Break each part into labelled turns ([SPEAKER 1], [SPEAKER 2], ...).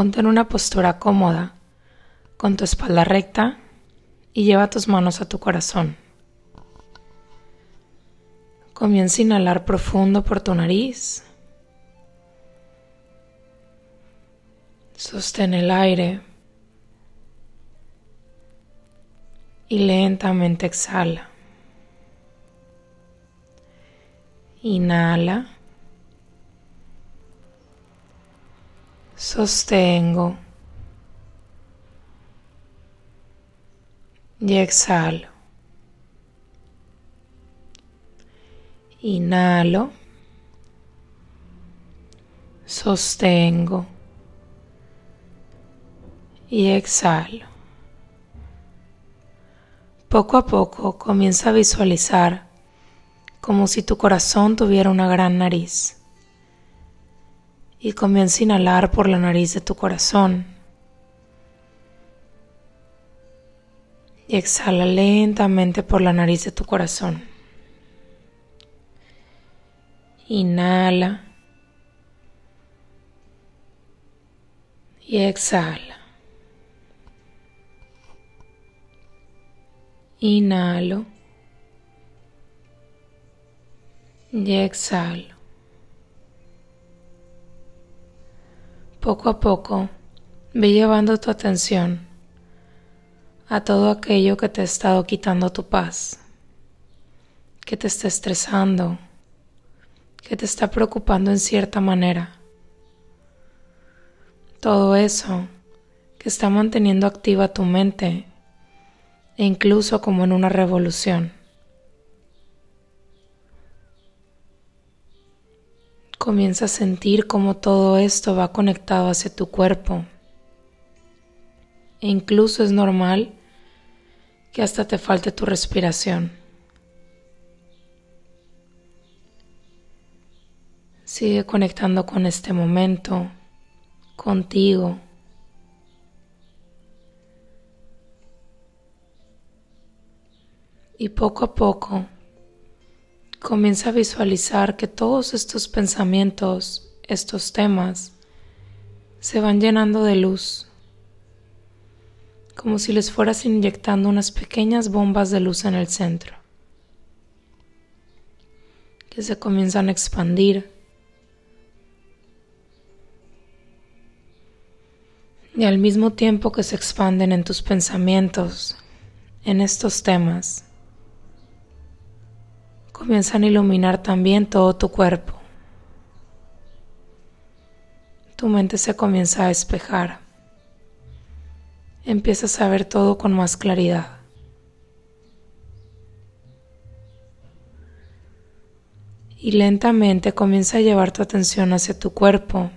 [SPEAKER 1] Ponte en una postura cómoda, con tu espalda recta y lleva tus manos a tu corazón. Comienza a inhalar profundo por tu nariz. Sostén el aire y lentamente exhala. Inhala. Sostengo. Y exhalo. Inhalo. Sostengo. Y exhalo. Poco a poco comienza a visualizar como si tu corazón tuviera una gran nariz. Y comienza a inhalar por la nariz de tu corazón. Y exhala lentamente por la nariz de tu corazón. Inhala. Y exhala. Inhalo. Y exhalo. Poco a poco, ve llevando tu atención a todo aquello que te ha estado quitando tu paz, que te está estresando, que te está preocupando en cierta manera. Todo eso que está manteniendo activa tu mente e incluso como en una revolución. Comienza a sentir cómo todo esto va conectado hacia tu cuerpo. E incluso es normal que hasta te falte tu respiración. Sigue conectando con este momento, contigo. Y poco a poco comienza a visualizar que todos estos pensamientos, estos temas, se van llenando de luz, como si les fueras inyectando unas pequeñas bombas de luz en el centro, que se comienzan a expandir. Y al mismo tiempo que se expanden en tus pensamientos, en estos temas, comienzan a iluminar también todo tu cuerpo. Tu mente se comienza a despejar. Empiezas a ver todo con más claridad. Y lentamente comienza a llevar tu atención hacia tu cuerpo,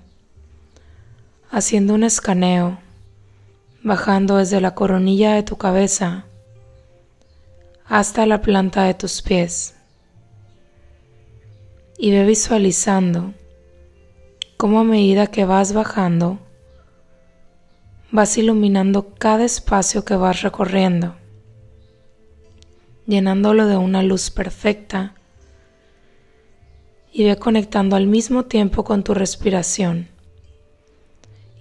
[SPEAKER 1] haciendo un escaneo, bajando desde la coronilla de tu cabeza hasta la planta de tus pies y ve visualizando cómo a medida que vas bajando, vas iluminando cada espacio que vas recorriendo, llenándolo de una luz perfecta y ve conectando al mismo tiempo con tu respiración.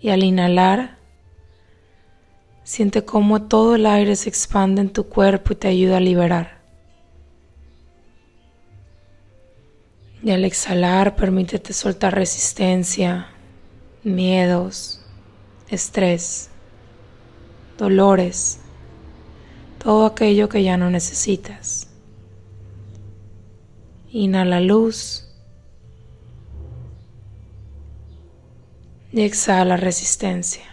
[SPEAKER 1] Y al inhalar, siente cómo todo el aire se expande en tu cuerpo y te ayuda a liberar. Y al exhalar, permítete soltar resistencia, miedos, estrés, dolores, todo aquello que ya no necesitas. Inhala luz y exhala resistencia.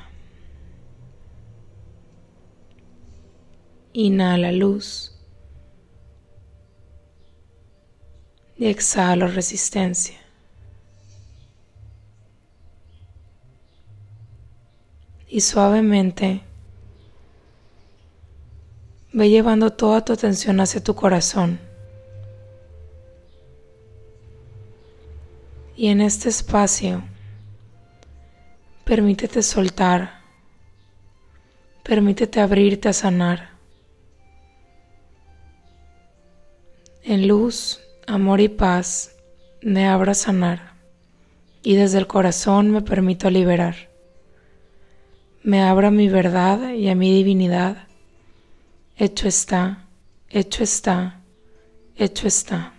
[SPEAKER 1] Inhala luz. Y exhalo resistencia. Y suavemente ve llevando toda tu atención hacia tu corazón. Y en este espacio, permítete soltar, permítete abrirte a sanar. En luz amor y paz me abro a sanar y desde el corazón me permito liberar. me abro a mi verdad y a mi divinidad. Hecho está, hecho está, hecho está.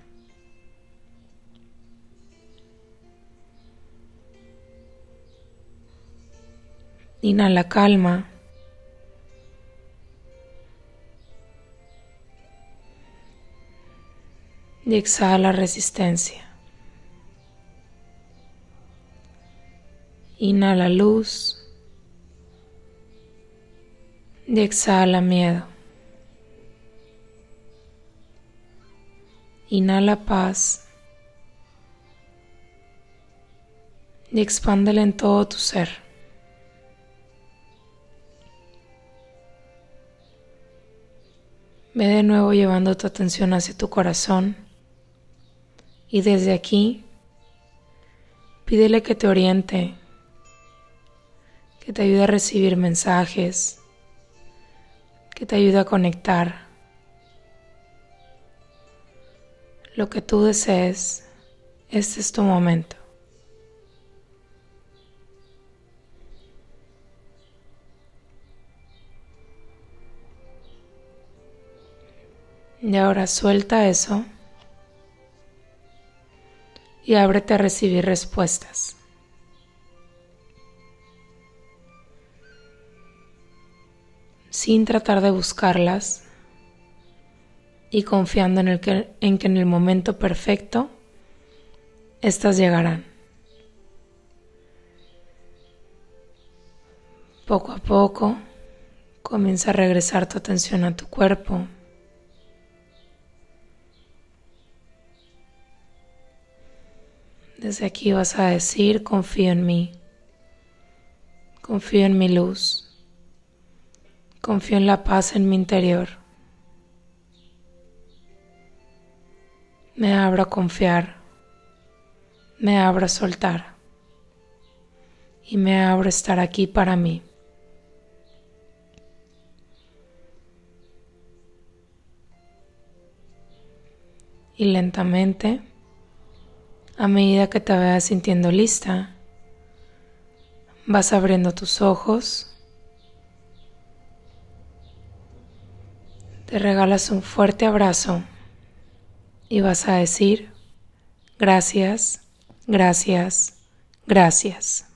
[SPEAKER 1] Inhala calma. Y exhala resistencia. Inhala luz. Y exhala miedo. Inhala paz. Y expándela en todo tu ser. Ve de nuevo llevando tu atención hacia tu corazón y desde aquí pídele que te oriente, que te ayude a recibir mensajes, que te ayude a conectar. Lo que tú desees, este es tu momento. Y ahora suelta eso y ábrete a recibir respuestas. Sin tratar de buscarlas y confiando en, el que, en que en el momento perfecto estas llegarán. Poco a poco comienza a regresar tu atención a tu cuerpo. Desde aquí vas a decir, confío en mí, confío en mi luz, confío en la paz en mi interior. Me abro a confiar, me abro a soltar y me abro a estar aquí para mí. Y lentamente a medida que te vayas sintiendo lista, vas abriendo tus ojos, te regalas un fuerte abrazo y vas a decir gracias, gracias, gracias.